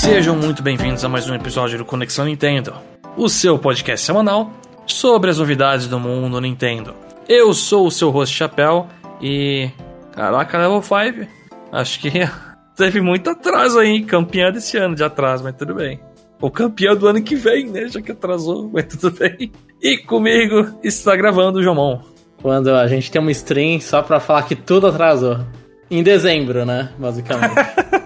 Sejam muito bem-vindos a mais um episódio do Conexão Nintendo, o seu podcast semanal sobre as novidades do mundo Nintendo. Eu sou o seu host Chapéu e. Caraca, level 5. Acho que teve muito atraso aí, campeão desse ano de atraso, mas tudo bem. O campeão do ano que vem, né? Já que atrasou, mas tudo bem. E comigo está gravando o Jomon. Quando a gente tem uma stream só pra falar que tudo atrasou. Em dezembro, né? Basicamente.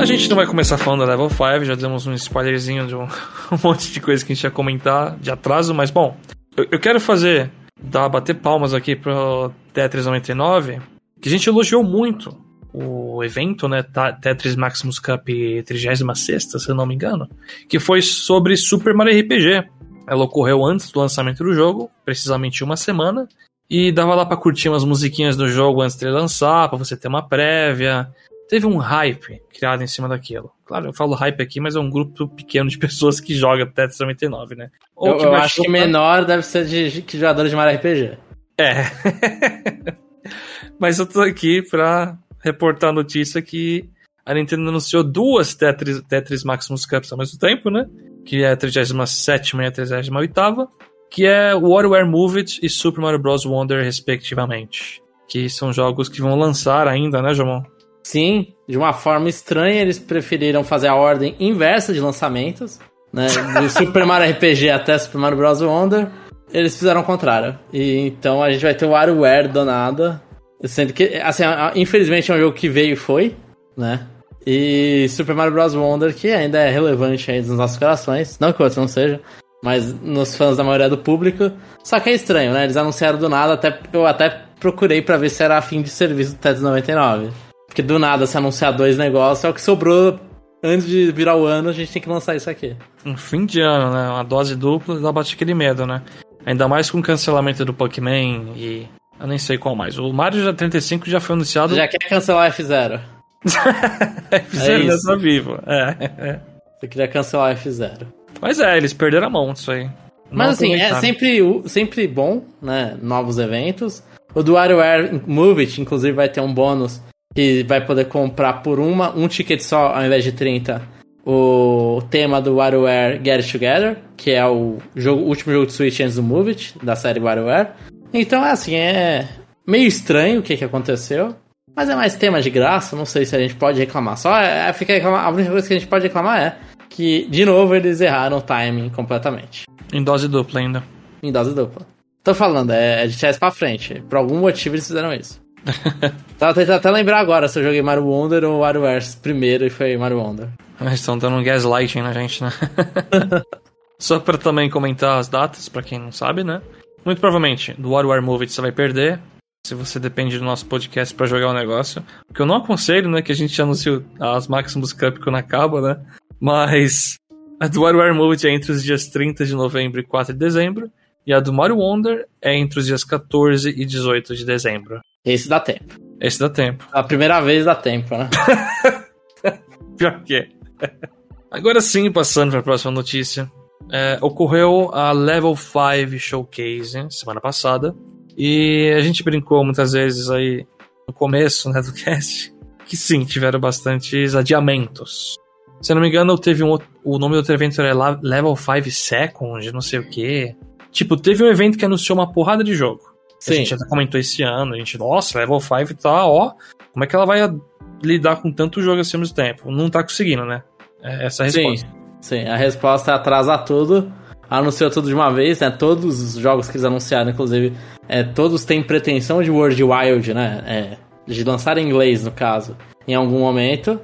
A gente não vai começar falando da Level 5, já demos um spoilerzinho de um, um monte de coisa que a gente ia comentar de atraso, mas bom, eu, eu quero fazer, dar, bater palmas aqui pro Tetris 99, que a gente elogiou muito o evento, né, Tetris Maximus Cup 36 se eu não me engano, que foi sobre Super Mario RPG. Ela ocorreu antes do lançamento do jogo, precisamente uma semana, e dava lá pra curtir umas musiquinhas do jogo antes de lançar, pra você ter uma prévia, teve um hype criado em cima daquilo. Claro, eu falo hype aqui, mas é um grupo pequeno de pessoas que joga Tetris 99, né? eu que eu acho que pra- menor deve ser de, de jogadores de Mario RPG. É. mas eu tô aqui pra reportar a notícia que a Nintendo anunciou duas Tetris, Tetris Maximus Cups ao mesmo tempo, né? Que é a 37 e a 38 que é WarioWare Move It e Super Mario Bros. Wonder, respectivamente. Que são jogos que vão lançar ainda, né, Jomon? Sim, de uma forma estranha, eles preferiram fazer a ordem inversa de lançamentos, né? Do Super Mario RPG até Super Mario Bros. Wonder. Eles fizeram o contrário. E então a gente vai ter o WarioWare do nada. Sendo que, assim, infelizmente é um jogo que veio e foi, né? E Super Mario Bros. Wonder, que ainda é relevante aí nos nossos corações. Não que o outro não seja, mas nos fãs da maioria do público. Só que é estranho, né? Eles anunciaram do nada, até, eu até procurei pra ver se era a fim de serviço do Tetris 99. Porque do nada se anunciar dois negócios, é o que sobrou antes de virar o ano, a gente tem que lançar isso aqui. Um fim de ano, né? Uma dose dupla, dá bate aquele medo, né? Ainda mais com o cancelamento do Pokémon e. Eu nem sei qual mais. O Mario já 35 já foi anunciado. Já quer cancelar F0. Fizeram É isso. dessa vivo. É. Você queria cancelar F0. Mas é, eles perderam a mão disso aí. Não Mas assim, é sempre, sempre bom, né? Novos eventos. O do WarioWare Move It, inclusive, vai ter um bônus que vai poder comprar por uma, um ticket só ao invés de 30. O tema do WarioWare Get It Together, que é o, jogo, o último jogo de Switch antes do Move It, da série WarioWare. Então, é assim, é meio estranho o que, que aconteceu. Mas é mais tema de graça, não sei se a gente pode reclamar. Só é, é, fica reclamar, a única coisa que a gente pode reclamar é que, de novo, eles erraram o timing completamente Em dose dupla ainda. em dose dupla. Tô falando, é, é de trás pra frente. Por algum motivo eles fizeram isso. Tava tentando até lembrar agora se eu joguei Mario Wonder ou WarioWare primeiro e foi Mario Wonder. Eles estão dando um gaslighting na gente, né? Só pra também comentar as datas, pra quem não sabe, né? Muito provavelmente, do WarioWare Move It você vai perder. Se você depende do nosso podcast pra jogar o negócio. O que eu não aconselho, né? Que a gente anunciou as Maximus Cup quando acaba, né? Mas a do WarioWare Move It é entre os dias 30 de novembro e 4 de dezembro. E a do Mario Wonder é entre os dias 14 e 18 de dezembro. Esse dá tempo. Esse dá tempo. A primeira vez dá tempo, né? Pior que é. Agora sim, passando para a próxima notícia. É, ocorreu a Level 5 Showcase semana passada. E a gente brincou muitas vezes aí no começo né, do cast que sim, tiveram bastantes adiamentos. Se eu não me engano, teve um, outro- o nome do outro evento era Level 5 Second, não sei o que. Tipo, teve um evento que anunciou uma porrada de jogo. A Sim. gente já comentou esse ano, a gente, nossa, Level 5 tá, ó. Como é que ela vai lidar com tanto jogo assim ao mesmo tempo? Não tá conseguindo, né? É essa a Sim, resposta. sim. A resposta é atrasar tudo. Anunciou tudo de uma vez, né? Todos os jogos que eles anunciaram, inclusive, é, todos têm pretensão de World Wild, né? É, de lançar em inglês, no caso, em algum momento,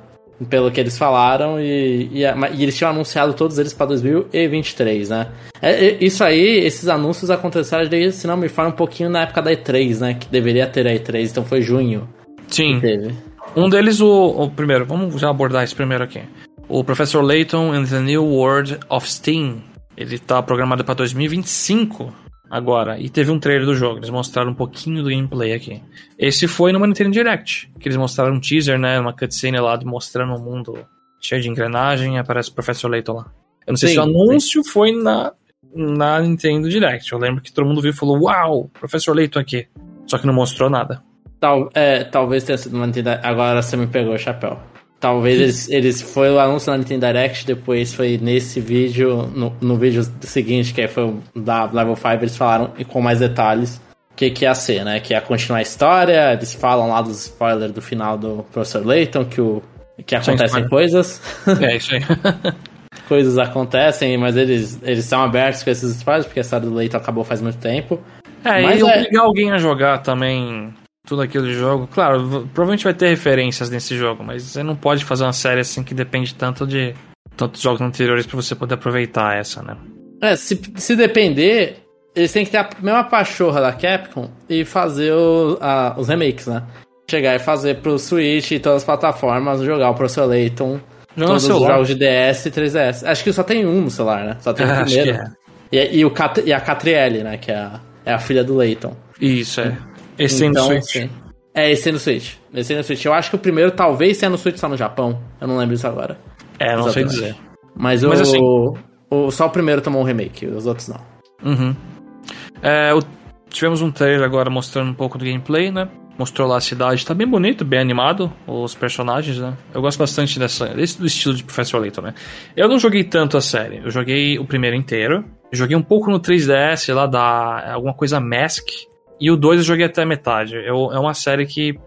pelo que eles falaram, e, e, e eles tinham anunciado todos eles para 2023, né? É, é, isso aí, esses anúncios aconteceram, se não me fala, um pouquinho na época da E3, né? Que deveria ter a E3, então foi junho Sim. Um deles, o, o primeiro, vamos já abordar esse primeiro aqui. O Professor Layton and the New World of Steam. Ele tá programado para 2025. Agora. E teve um trailer do jogo, eles mostraram um pouquinho do gameplay aqui. Esse foi numa Nintendo Direct, que eles mostraram um teaser, né? Uma cutscene lá mostrando um mundo cheio de engrenagem e aparece o Professor Layton lá. Eu não sei sim, se o anúncio sim. foi na, na Nintendo Direct. Eu lembro que todo mundo viu e falou: Uau, Professor Layton aqui. Só que não mostrou nada. Tal, é, talvez tenha sido uma Nintendo. Agora você me pegou o chapéu. Talvez eles, eles foi o anúncio na Nintendo Direct, depois foi nesse vídeo, no, no vídeo seguinte, que foi o da Level 5, eles falaram com mais detalhes o que, que ia ser, né? Que ia continuar a história, eles falam lá dos spoilers do final do Professor Layton, que, o, que acontecem coisas. É, isso aí. coisas acontecem, mas eles, eles estão abertos com esses spoilers, porque a história do Layton acabou faz muito tempo. É, mas e é... obrigar alguém a jogar também tudo aquilo de jogo. Claro, provavelmente vai ter referências nesse jogo, mas você não pode fazer uma série assim que depende tanto de tantos jogos anteriores para você poder aproveitar essa, né? É, se, se depender, eles têm que ter a mesma pachorra da Capcom e fazer o, a, os remakes, né? Chegar e fazer pro Switch e todas as plataformas, jogar o Professor Layton, Joga todos os jogos de DS e 3DS. Acho que só tem um no celular, né? Só tem o primeiro. É. E, e, o, e a Catrielle, né? Que é a, é a filha do Layton. Isso, é. Esse então, no Switch. Sim. É, esse no Switch. Esse no Switch. Eu acho que o primeiro talvez seja no Switch só no Japão. Eu não lembro isso agora. É, não Exatamente. sei dizer. Mas, Mas o, assim... o, só o primeiro tomou um remake, os outros não. Uhum. É, o, tivemos um trailer agora mostrando um pouco do gameplay, né? Mostrou lá a cidade, tá bem bonito, bem animado, os personagens, né? Eu gosto bastante dessa, desse do estilo de Professor Layton, né? Eu não joguei tanto a série, eu joguei o primeiro inteiro, joguei um pouco no 3DS lá da alguma coisa Mask, e o 2 eu joguei até a metade. Eu, é uma série que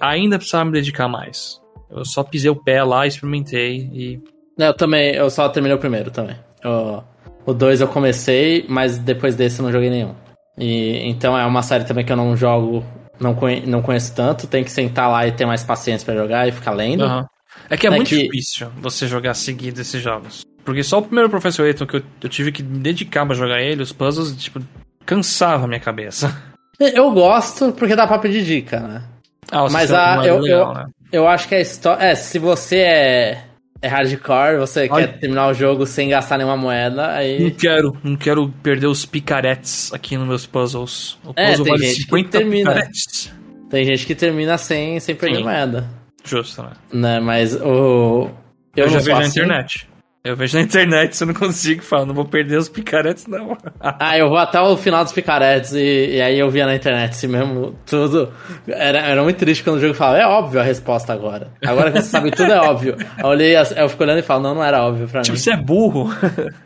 ainda precisava me dedicar mais. Eu só pisei o pé lá, experimentei e. Eu também, eu só terminei o primeiro também. Eu, o 2 eu comecei, mas depois desse eu não joguei nenhum. E, então é uma série também que eu não jogo, não, conhe, não conheço tanto, tem que sentar lá e ter mais paciência para jogar e ficar lendo. Uhum. É que é, é muito que... difícil você jogar seguido esses jogos. Porque só o primeiro Professor Layton que eu, eu tive que me dedicar pra jogar ele, os puzzles, tipo, cansava a minha cabeça. Eu gosto porque dá pra pedir dica, né? Ah, Mas a, eu, legal, eu, né? eu acho que a história. É, se você é, é hardcore, você quer terminar o jogo sem gastar nenhuma moeda, aí. Não quero, não quero perder os picaretes aqui nos meus puzzles. O é, puzzle tem vale gente que termina. Picaretes. Tem gente que termina sem, sem perder Sim. moeda. Justo, né? né? Mas o. Eu, eu já vi na assim. internet. Eu vejo na internet, se eu não consigo, falo, não vou perder os picaretes, não. ah, eu vou até o final dos picaretes e, e aí eu via na internet, assim mesmo, tudo. Era, era muito triste quando o jogo falava, é óbvio a resposta agora. Agora que você sabe tudo é óbvio. Eu olhei, eu fico olhando e falo, não, não era óbvio pra tipo, mim. Tipo, você é burro.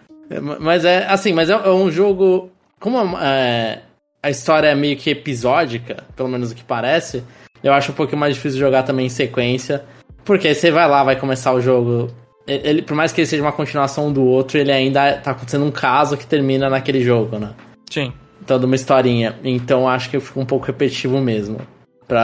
mas é, assim, mas é, é um jogo. Como é, a história é meio que episódica, pelo menos o que parece, eu acho um pouquinho mais difícil jogar também em sequência. Porque aí você vai lá, vai começar o jogo ele, por mais que ele seja uma continuação do outro, ele ainda tá acontecendo um caso que termina naquele jogo, né? Sim. Toda uma historinha. Então acho que fica um pouco repetitivo mesmo.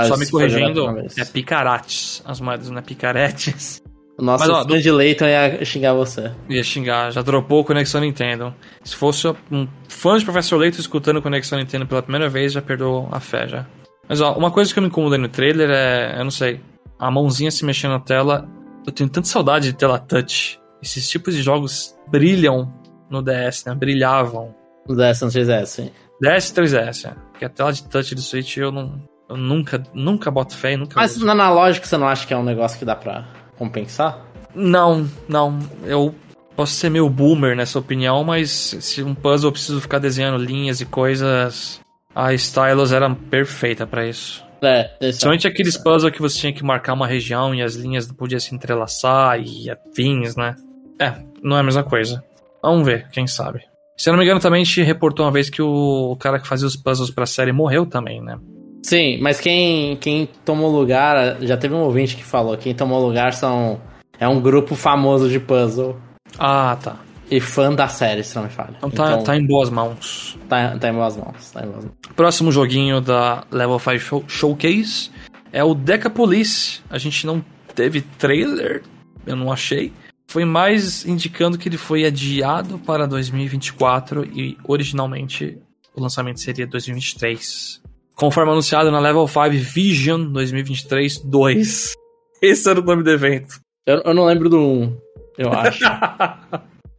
Só me corrigindo, é picarates. As moedas não é picaretes. O nosso Mas, ó, do... de Leighton ia xingar você. Ia xingar, já dropou Conexão Nintendo. Se fosse um fã de Professor Leighton escutando Conexão Nintendo pela primeira vez, já perdeu a fé já. Mas ó, uma coisa que eu me incomodei no trailer é, eu não sei, a mãozinha se mexendo na tela eu tenho tanta saudade de tela touch. Esses tipos de jogos brilham no DS, né? Brilhavam. No DS no 3DS, sim. DS e 3DS, é. Porque a tela de touch do Switch eu não. Eu nunca, nunca boto fé e nunca. Mas uso. no analógico você não acha que é um negócio que dá pra compensar? Não, não. Eu posso ser meio boomer nessa opinião, mas se um puzzle eu preciso ficar desenhando linhas e coisas, a Stylus era perfeita para isso. É, Somente aqueles puzzles que você tinha que marcar uma região e as linhas não podiam se entrelaçar e afins, né? É, não é a mesma coisa. Vamos ver, quem sabe. Se eu não me engano, também a gente reportou uma vez que o cara que fazia os puzzles pra série morreu também, né? Sim, mas quem, quem tomou lugar, já teve um ouvinte que falou, quem tomou lugar são. É um grupo famoso de puzzle. Ah, tá e fã da série, se não me falha. Então tá, então, tá em boas mãos. Tá, tá, em boas mãos, tá em boas mãos. Próximo joguinho da Level 5 Show, Showcase é o Deca Police. A gente não teve trailer, eu não achei. Foi mais indicando que ele foi adiado para 2024 e originalmente o lançamento seria 2023. Conforme anunciado na Level 5 Vision 2023 2. Esse era o nome do evento. Eu, eu não lembro do 1, eu acho.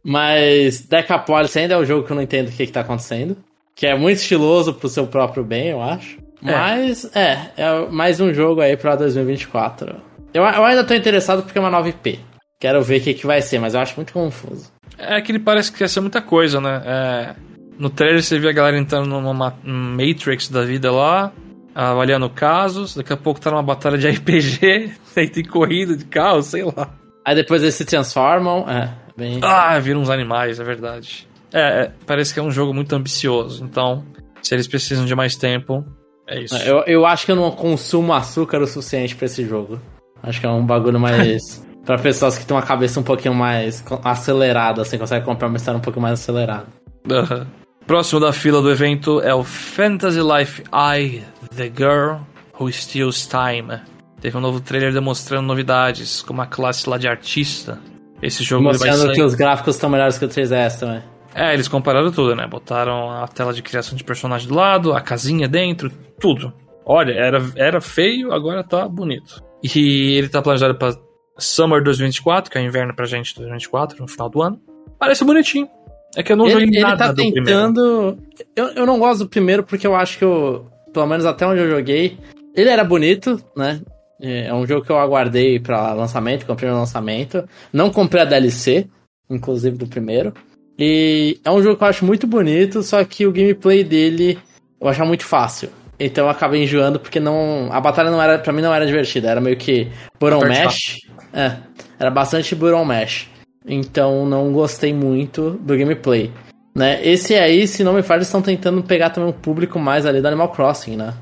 Mas Decapolis ainda é o jogo que eu não entendo o que, que tá acontecendo. que é muito estiloso pro seu próprio bem, eu acho. É. Mas, é, é mais um jogo aí pra 2024. Eu, eu ainda tô interessado porque é uma nova IP. Quero ver o que, que vai ser, mas eu acho muito confuso. É que ele parece que ia ser muita coisa, né? É, no trailer você vê a galera entrando numa Matrix da vida lá, avaliando casos, daqui a pouco tá numa batalha de RPG, aí tem corrida de carro, sei lá. Aí depois eles se transformam, é, bem... Ah, viram uns animais, é verdade. É, é, parece que é um jogo muito ambicioso, então, se eles precisam de mais tempo, é isso. Eu, eu acho que eu não consumo açúcar o suficiente para esse jogo. Acho que é um bagulho mais... para pessoas que têm uma cabeça um pouquinho mais acelerada, assim, conseguem comprar uma história um pouquinho mais acelerada. Uhum. Próximo da fila do evento é o Fantasy Life I, The Girl Who Steals Time. Teve um novo trailer demonstrando novidades, como a classe lá de artista. Esse jogo Mostrando vai que os gráficos estão melhores que o 3DS também. É, eles compararam tudo, né? Botaram a tela de criação de personagem do lado, a casinha dentro, tudo. Olha, era, era feio, agora tá bonito. E ele tá planejado para Summer 2024, que é inverno pra gente 2024, no final do ano. Parece bonitinho. É que eu não ele, joguei ele nada tá tentando. Eu, eu não gosto do primeiro porque eu acho que eu, pelo menos até onde eu joguei, ele era bonito, né? É um jogo que eu aguardei para lançamento, comprei no lançamento. Não comprei a DLC, inclusive do primeiro. E é um jogo que eu acho muito bonito, só que o gameplay dele eu acho muito fácil. Então eu acabei enjoando porque não. A batalha não era. para mim não era divertida, era meio que Buron Mesh. É. Era bastante Buron Mesh. Então não gostei muito do gameplay. Né? Esse aí, se não me falha, estão tentando pegar também um público mais ali do Animal Crossing, né?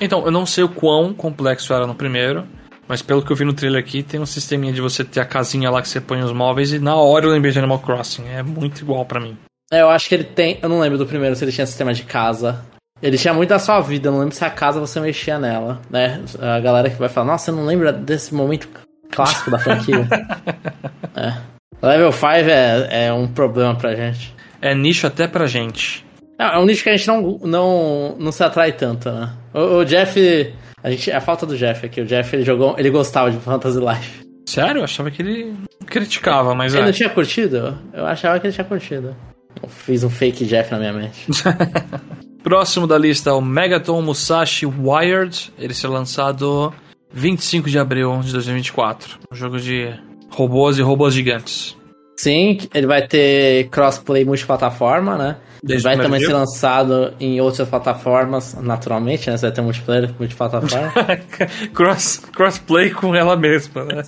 Então, eu não sei o quão complexo era no primeiro, mas pelo que eu vi no trailer aqui, tem um sisteminha de você ter a casinha lá que você põe os móveis e na hora eu lembrei de Animal Crossing. É muito igual para mim. É, eu acho que ele tem. Eu não lembro do primeiro se ele tinha sistema de casa. Ele tinha muito da sua vida, eu não lembro se a casa você mexia nela, né? A galera que vai falar, nossa, você não lembra desse momento clássico da franquia? é. Level 5 é, é um problema pra gente. É nicho até pra gente. É, um nicho que a gente não, não, não se atrai tanto, né? O, o, Jeff. A gente, é a falta do Jeff aqui. O Jeff ele jogou. Ele gostava de Fantasy Life. Sério? Eu achava que ele criticava, mas ele é. não tinha curtido? Eu achava que ele tinha curtido. Eu fiz um fake Jeff na minha mente. Próximo da lista é o Megaton Musashi Wired. Ele será lançado 25 de abril de 2024. Um jogo de robôs e robôs gigantes. Sim, ele vai ter crossplay multiplataforma, né? Desde vai também dia. ser lançado em outras plataformas, naturalmente, né? Você vai ter multiplayer multiplataforma. Cross, crossplay com ela mesma, né?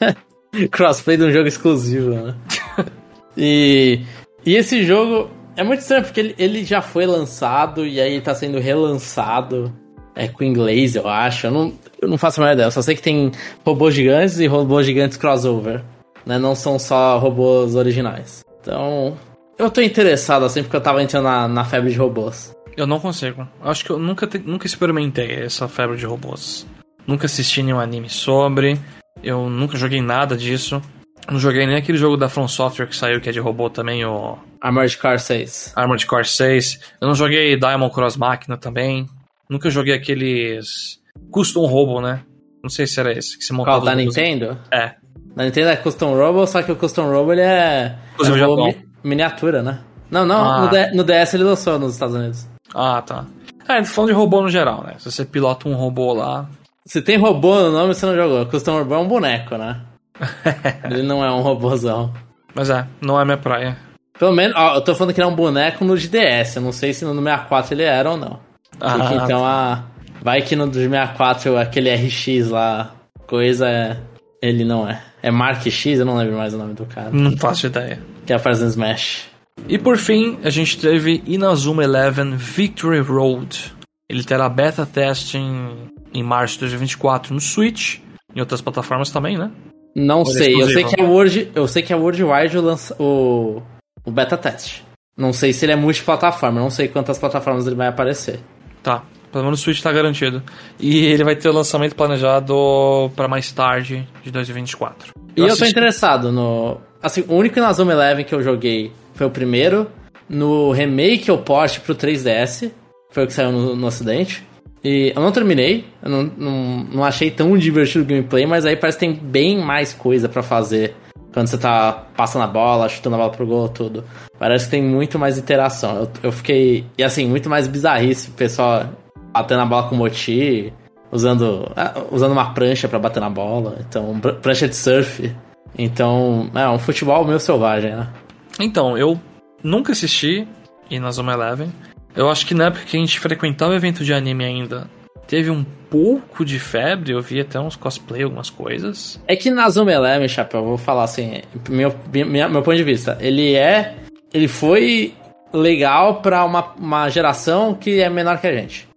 crossplay de um jogo exclusivo, né? e, e esse jogo é muito estranho, porque ele, ele já foi lançado e aí tá sendo relançado. É com inglês, eu acho. Eu não, eu não faço a menor ideia. Eu só sei que tem robôs gigantes e robôs gigantes crossover. Né? Não são só robôs originais. Então, eu tô interessado assim porque eu tava entrando na, na febre de robôs. Eu não consigo. Acho que eu nunca, te, nunca experimentei essa febre de robôs. Nunca assisti nenhum anime sobre. Eu nunca joguei nada disso. Não joguei nem aquele jogo da From Software que saiu, que é de robô também, o... Armored Core 6. Armored Core 6. Eu não joguei Diamond Cross Machina também. Nunca joguei aqueles Custom Robo, né? Não sei se era esse que se montava. Qual, da Nintendo? É. Da Nintendo é Custom Robo, só que o Custom Robo ele é, é mi miniatura, né? Não, não, ah. no, D no DS ele lançou nos Estados Unidos. Ah, tá. É, falando de robô no geral, né? Se você pilota um robô lá. Se tem robô no nome, você não jogou. Custom Robo é um boneco, né? ele não é um robôzão. Mas é, não é minha praia. Pelo menos, ó, eu tô falando que ele é um boneco no de DS. Eu não sei se no 64 ele era ou não. Ah, então a. Vai que no 64 aquele RX lá, coisa, ele não é. É Mark X, eu não lembro mais o nome do cara. Não faço ideia. Que é fazendo Smash. E por fim, a gente teve Inazuma Eleven Victory Road. Ele terá beta testing em março de 2024 no Switch, em outras plataformas também, né? Não sei, eu sei que é World, eu sei que é Worldwide lança o, o beta test. Não sei se ele é multiplataforma, não sei quantas plataformas ele vai aparecer. Tá. Pelo menos o Switch tá garantido. E ele vai ter o lançamento planejado para mais tarde de 2024. Eu e assisti... eu tô interessado no. Assim, o único Inazuma Eleven que eu joguei foi o primeiro. No remake ou port pro 3DS. Foi o que saiu no, no ocidente. E eu não terminei, eu não, não, não achei tão divertido o gameplay, mas aí parece que tem bem mais coisa para fazer Quando você tá passando a bola, chutando a bola pro gol, tudo. Parece que tem muito mais interação. Eu, eu fiquei. E assim, muito mais bizarrice. O pessoal batendo a bola com moti, usando, ah, usando uma prancha para bater na bola. Então, prancha de surf. Então, é um futebol meio selvagem, né? Então, eu nunca assisti Inazuma Eleven. Eu acho que na época que a gente frequentava evento de anime ainda, teve um pouco de febre, eu vi até uns cosplay, algumas coisas. É que na Zuma Eleven, Chapéu, vou falar assim, meu, meu, meu ponto de vista, ele é. Ele foi legal para uma, uma geração que é menor que a gente.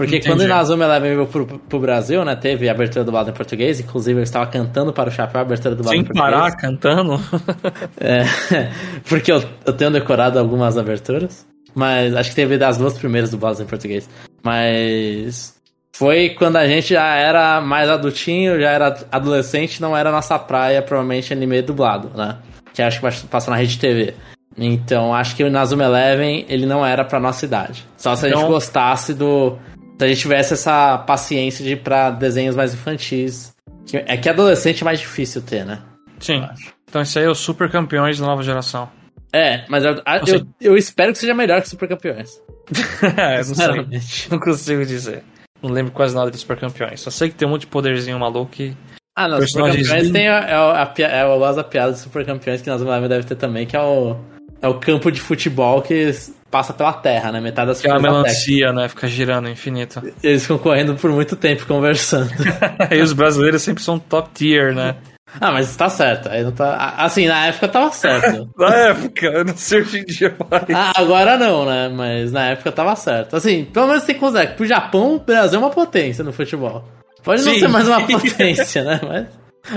Porque Entendi. quando na Zuma Eleven veio pro, pro Brasil, né, teve a abertura do lado em português, inclusive eu estava cantando para o Chapéu a abertura do lado em português. Sem parar, cantando? é, porque eu, eu tenho decorado algumas aberturas, mas acho que teve das duas primeiras dubladas em português. Mas foi quando a gente já era mais adultinho, já era adolescente, não era nossa praia, provavelmente anime dublado, né? Que acho que passa na rede TV. Então acho que o Nazuma Eleven ele não era pra nossa idade. Só se a gente gostasse do. Se a gente tivesse essa paciência de ir pra desenhos mais infantis. É que adolescente é mais difícil ter, né? Sim. Então isso aí é os super campeões da nova geração. É, mas eu, eu, eu, espero que seja melhor que super campeões. é, não sei. Não consigo dizer. Não lembro quase nada dos Super Campeões. Só sei que tem um monte de poderzinho maluco que. Ah, não, Super Campeões tem a, a, a, é, eu gosto da piada dos Super Campeões que nós vamos deve ter também, que é o, é o campo de futebol que passa pela terra, né? Metade das que é uma melancia, né? Fica girando infinito. Eles ficam correndo por muito tempo conversando. e os brasileiros sempre são top tier, né? Ah, mas tá certo. Aí não tá... Assim, na época tava certo. na época, eu não sei hoje em dia mais. Ah, agora não, né? Mas na época tava certo. Assim, pelo menos tem que considerar que pro Japão, o Brasil é uma potência no futebol. Pode Sim. não ser mais uma potência, né? Mas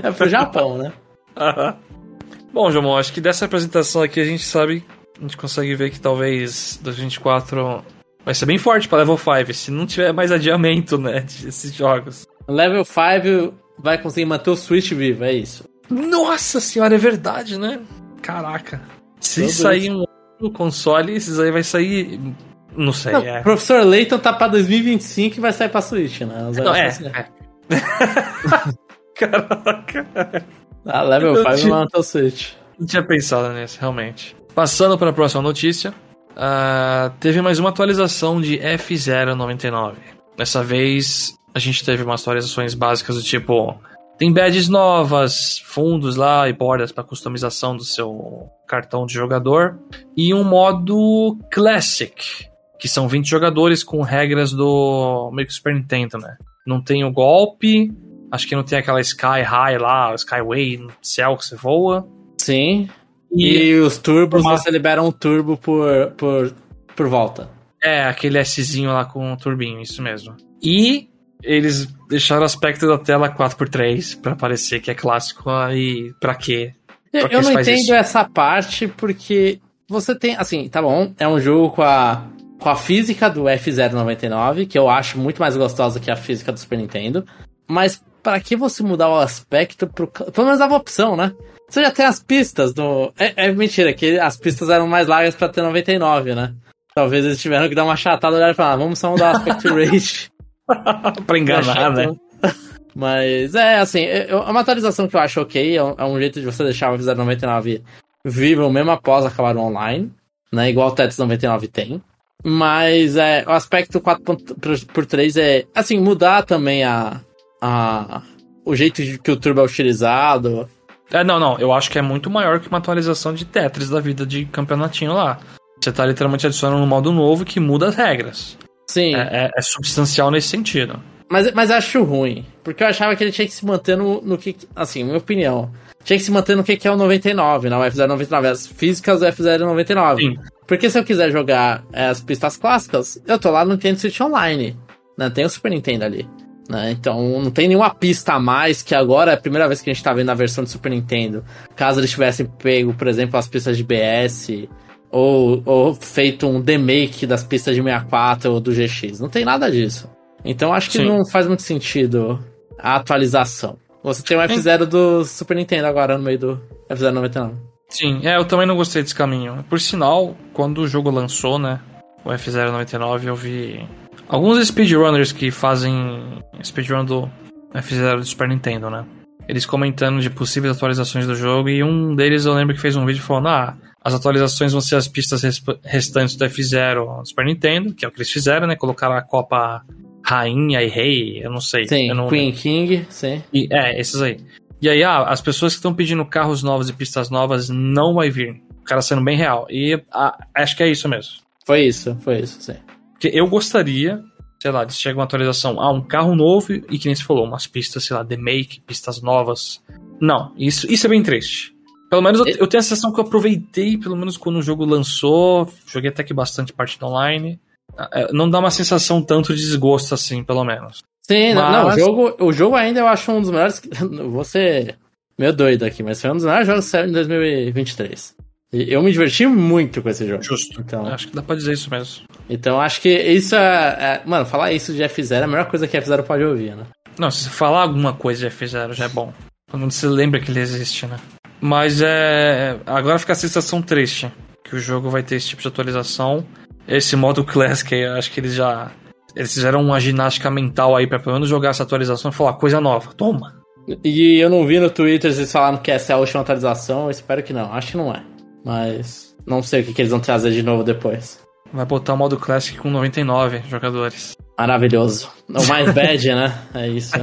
é pro Japão, né? Bom, João, acho que dessa apresentação aqui a gente sabe, a gente consegue ver que talvez 2024 vai ser bem forte pra Level 5, se não tiver mais adiamento, né, desses jogos. Level 5 vai conseguir manter o Switch vivo, é isso. Nossa senhora, é verdade, né? Caraca. Se Todo sair isso. um outro console, esses aí vai sair. Não sei. Não, é. Professor Layton tá pra 2025 e vai sair pra Switch, né? Não, é, assim. é. Caraca. Ah, level 5 tinha... o Switch. Não tinha pensado nisso, realmente. Passando para a próxima notícia. Uh, teve mais uma atualização de F099. Dessa vez a gente teve umas atualizações básicas do tipo. Tem badges novas, fundos lá e bordas para customização do seu cartão de jogador. E um modo Classic, que são 20 jogadores com regras do meio que Super Nintendo, né? Não tem o golpe, acho que não tem aquela Sky High lá, Skyway no céu que você voa. Sim. E, e os turbos, uma... você libera um turbo por, por, por volta. É, aquele Szinho lá com o turbinho, isso mesmo. E eles deixaram o aspecto da tela 4x3 para parecer que é clássico aí pra quê? Pra eu não entendo isso? essa parte porque você tem, assim, tá bom, é um jogo com a com a física do F099, que eu acho muito mais gostosa que a física do Super Nintendo, mas para que você mudar o aspecto pro pelo menos dava opção, né? Você já tem as pistas do é, é mentira que as pistas eram mais largas para ter 99, né? Talvez eles tiveram que dar uma chatada olhar e falar, ah, vamos só mudar o aspect rate pra enganar, né? Mas é assim, é, é uma atualização que eu acho ok. É um, é um jeito de você deixar o F099 vivo mesmo após acabar o online, né? Igual o Tetris 99 tem. Mas é, o aspecto 4x3 é assim, mudar também a, a o jeito que o turbo é utilizado. É, não, não, eu acho que é muito maior que uma atualização de Tetris da vida de campeonatinho lá. Você tá literalmente adicionando um modo novo que muda as regras. Sim. É, é, é, substancial nesse sentido. Mas, mas acho ruim. Porque eu achava que ele tinha que se manter no, no que. Assim, minha opinião. Tinha que se manter no que, que é o 99, não o F099. As físicas do F099. Sim. Porque se eu quiser jogar é, as pistas clássicas, eu tô lá no Nintendo Switch Online. Né? Tem o Super Nintendo ali. Né? Então não tem nenhuma pista a mais que agora é a primeira vez que a gente tá vendo a versão do Super Nintendo. Caso eles tivessem pego, por exemplo, as pistas de BS ou, ou feito um demake das pistas de 64 ou do GX. Não tem nada disso. Então acho que Sim. não faz muito sentido a atualização. Você tem o F0 do Super Nintendo agora no meio do F0 99. Sim, é, eu também não gostei desse caminho. Por sinal, quando o jogo lançou, né, o F0 99, eu vi alguns speedrunners que fazem speedrun do F0 do Super Nintendo, né? eles comentando de possíveis atualizações do jogo, e um deles eu lembro que fez um vídeo falando, ah, as atualizações vão ser as pistas restantes do F0 do Super Nintendo, que é o que eles fizeram, né? Colocaram a Copa Rainha e Rei, eu não sei. Sim, não Queen lembro. King, sim. E, é, esses aí. E aí, ah, as pessoas que estão pedindo carros novos e pistas novas não vai vir. O cara sendo bem real. E ah, acho que é isso mesmo. Foi isso, foi isso, sim. Porque eu gostaria, sei lá, de chegar uma atualização, ah, um carro novo e que nem se falou, umas pistas, sei lá, The Make, pistas novas. Não, isso, isso é bem triste. Pelo menos eu, eu tenho a sensação que eu aproveitei, pelo menos quando o jogo lançou, joguei até que bastante partida online. Ah, é, não dá uma sensação tanto de desgosto assim, pelo menos. Sim, mas... não, o jogo, o jogo ainda eu acho um dos melhores. Você meio doido aqui, mas foi um dos melhores jogos que saiu em 2023. Eu me diverti muito com esse jogo. Justo. Então, acho que dá pra dizer isso mesmo. Então acho que isso é, é. Mano, falar isso de F0 é a melhor coisa que F0 pode ouvir, né? Não, se falar alguma coisa de F0 já é bom. Todo mundo se lembra que ele existe, né? Mas é. Agora fica a sensação triste. Que o jogo vai ter esse tipo de atualização. Esse modo Classic, eu acho que eles já. Eles fizeram uma ginástica mental aí pra pelo menos jogar essa atualização e falar coisa nova. Toma! E eu não vi no Twitter eles falando que essa é a última atualização, eu espero que não. Acho que não é. Mas não sei o que, que eles vão trazer de novo depois. Vai botar o modo Classic com 99 jogadores. Maravilhoso. O mais bad, né? É isso.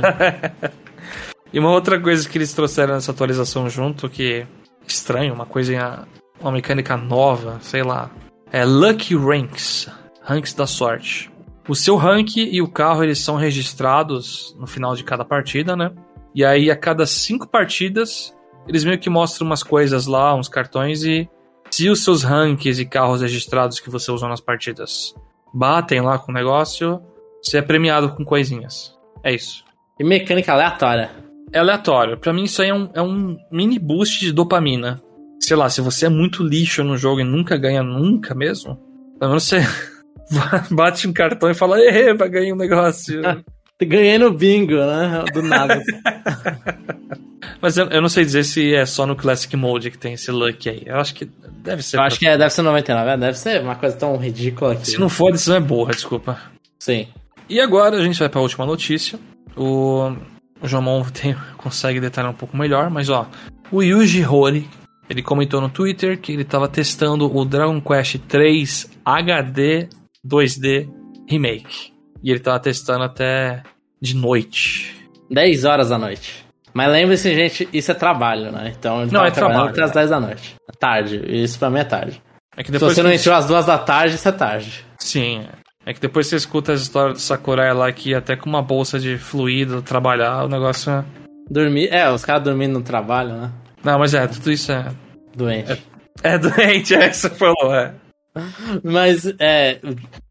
e uma outra coisa que eles trouxeram nessa atualização junto, que estranho, uma coisa, uma mecânica nova, sei lá. É Lucky Ranks, ranks da sorte. O seu rank e o carro eles são registrados no final de cada partida, né? E aí a cada cinco partidas eles meio que mostram umas coisas lá, uns cartões e se os seus rankings e carros registrados que você usou nas partidas batem lá com o negócio, você é premiado com coisinhas. É isso. E mecânica aleatória. É aleatório. Para mim isso aí é um, é um mini boost de dopamina. Sei lá, se você é muito lixo no jogo e nunca ganha nunca mesmo, pelo menos você bate um cartão e fala, eba, ganhei um negócio. Ganhei no bingo, né? Do nada. Mas eu, eu, não sei dizer se é só no Classic Mode que tem esse luck aí. Eu acho que deve ser. Eu acho que é, deve ser 99, é, deve ser uma coisa tão ridícula aqui. Se não for, a decisão é burra, desculpa. Sim. E agora a gente vai para a última notícia. O, o Jomon tem, consegue detalhar um pouco melhor, mas ó, o Yuji Horii, ele comentou no Twitter que ele estava testando o Dragon Quest 3 HD 2D Remake. E ele estava testando até de noite. 10 horas da noite. Mas lembre-se, gente, isso é trabalho, né? Então ele não, é trabalho até as 10 da noite. É tarde. Isso pra mim é tarde. É que depois Se você não entrou às duas da tarde, isso é tarde. Sim. É que depois você escuta as histórias do Sakurai lá que até com uma bolsa de fluido trabalhar, o negócio é. Dormir. É, os caras dormindo no trabalho, né? Não, mas é, tudo isso é. Doente. É, é doente, é isso que você falou, é. Mas, é.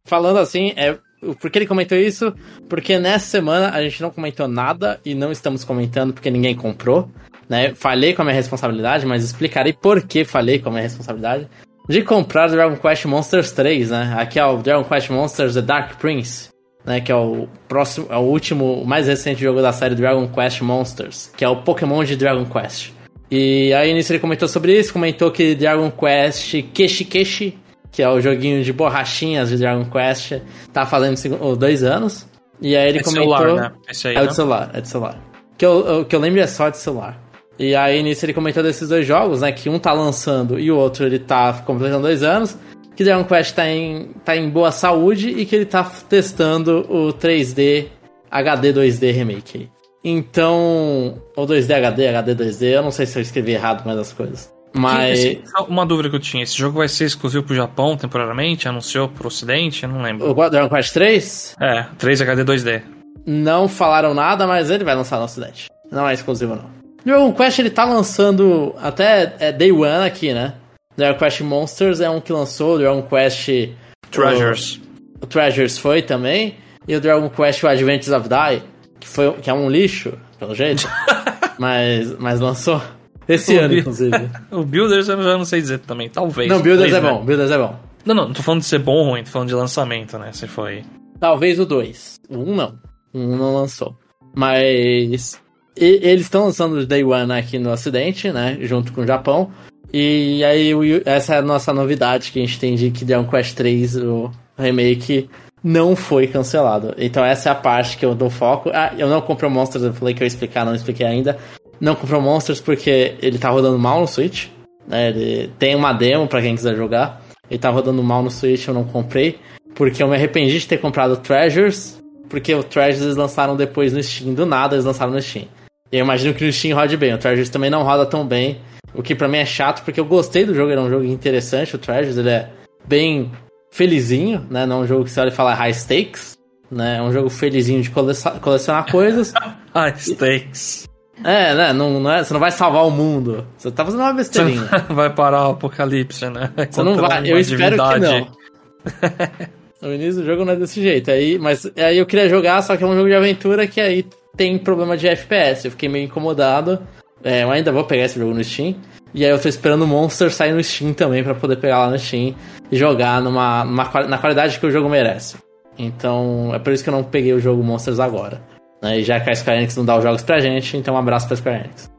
Falando assim, é por que ele comentou isso? Porque nessa semana a gente não comentou nada e não estamos comentando porque ninguém comprou. Né? Falei com a minha responsabilidade, mas explicarei por que falei com a minha responsabilidade. De comprar Dragon Quest Monsters 3, né? Aqui é o Dragon Quest Monsters The Dark Prince, né? Que é o próximo, é o último, mais recente jogo da série Dragon Quest Monsters, que é o Pokémon de Dragon Quest. E aí nisso ele comentou sobre isso, comentou que Dragon Quest Keshi Keshi que é o joguinho de borrachinhas de Dragon Quest, tá fazendo dois anos. E aí ele é comentou. Celular, né? Esse aí, é né? de celular, é de celular. Que eu, que eu lembro é só de celular. E aí nisso ele comentou desses dois jogos, né? Que um tá lançando e o outro ele tá completando dois anos. Que Dragon Quest tá em, tá em boa saúde e que ele tá testando o 3D HD 2D Remake. Então. Ou 2D HD, HD 2D, eu não sei se eu escrevi errado mais as coisas. Mas. Esse, uma dúvida que eu tinha: esse jogo vai ser exclusivo pro Japão temporariamente? Anunciou pro Ocidente? Eu não lembro. O Dragon Quest 3? É, 3 HD 2D. Não falaram nada, mas ele vai lançar no Ocidente. Não é exclusivo, não. Dragon Quest ele tá lançando até é Day One aqui, né? Dragon Quest Monsters é um que lançou, Dragon Quest. Treasures. O, o Treasures foi também. E o Dragon Quest Adventures of Die, que, foi, que é um lixo, pelo jeito. mas, mas lançou. Esse o ano, inclusive. o Builders eu já não sei dizer também, talvez. Não, Builders é bom, Builders é bom. Não, não, não tô falando de ser bom ou ruim, tô falando de lançamento, né? Se foi. Talvez o 2. O 1 um não. O 1 um não lançou. Mas. E, eles estão lançando o Day One aqui no Ocidente, né? Junto com o Japão. E aí, essa é a nossa novidade que a gente tem de que Dragon Quest 3, o remake, não foi cancelado. Então essa é a parte que eu dou foco. Ah, eu não comprei o Monsters, eu falei que eu ia explicar, não expliquei ainda. Não comprou Monsters porque ele tá rodando mal no Switch. Né? Ele tem uma demo para quem quiser jogar. Ele tá rodando mal no Switch, eu não comprei. Porque eu me arrependi de ter comprado Treasures. Porque o Treasures eles lançaram depois no Steam. Do nada eles lançaram no Steam. E eu imagino que no Steam rode bem. O Treasures também não roda tão bem. O que para mim é chato, porque eu gostei do jogo. Ele é um jogo interessante. O Treasures ele é bem felizinho, né? Não é um jogo que você olha e fala high stakes. Né? É um jogo felizinho de colecionar coisas. high stakes. É, né? Não, não é, você não vai salvar o mundo. Você tá fazendo uma besteirinha. Você vai parar o apocalipse, né? Você não vai. Eu espero que não. no início do jogo não é desse jeito. Aí, mas aí eu queria jogar, só que é um jogo de aventura que aí tem problema de FPS. Eu fiquei meio incomodado. É, eu ainda vou pegar esse jogo no Steam. E aí eu tô esperando o Monster sair no Steam também para poder pegar lá no Steam e jogar numa, numa, na qualidade que o jogo merece. Então é por isso que eu não peguei o jogo Monsters agora. Né? E já que a Square Enix não dá os jogos pra gente, então um abraço pra Square Enix.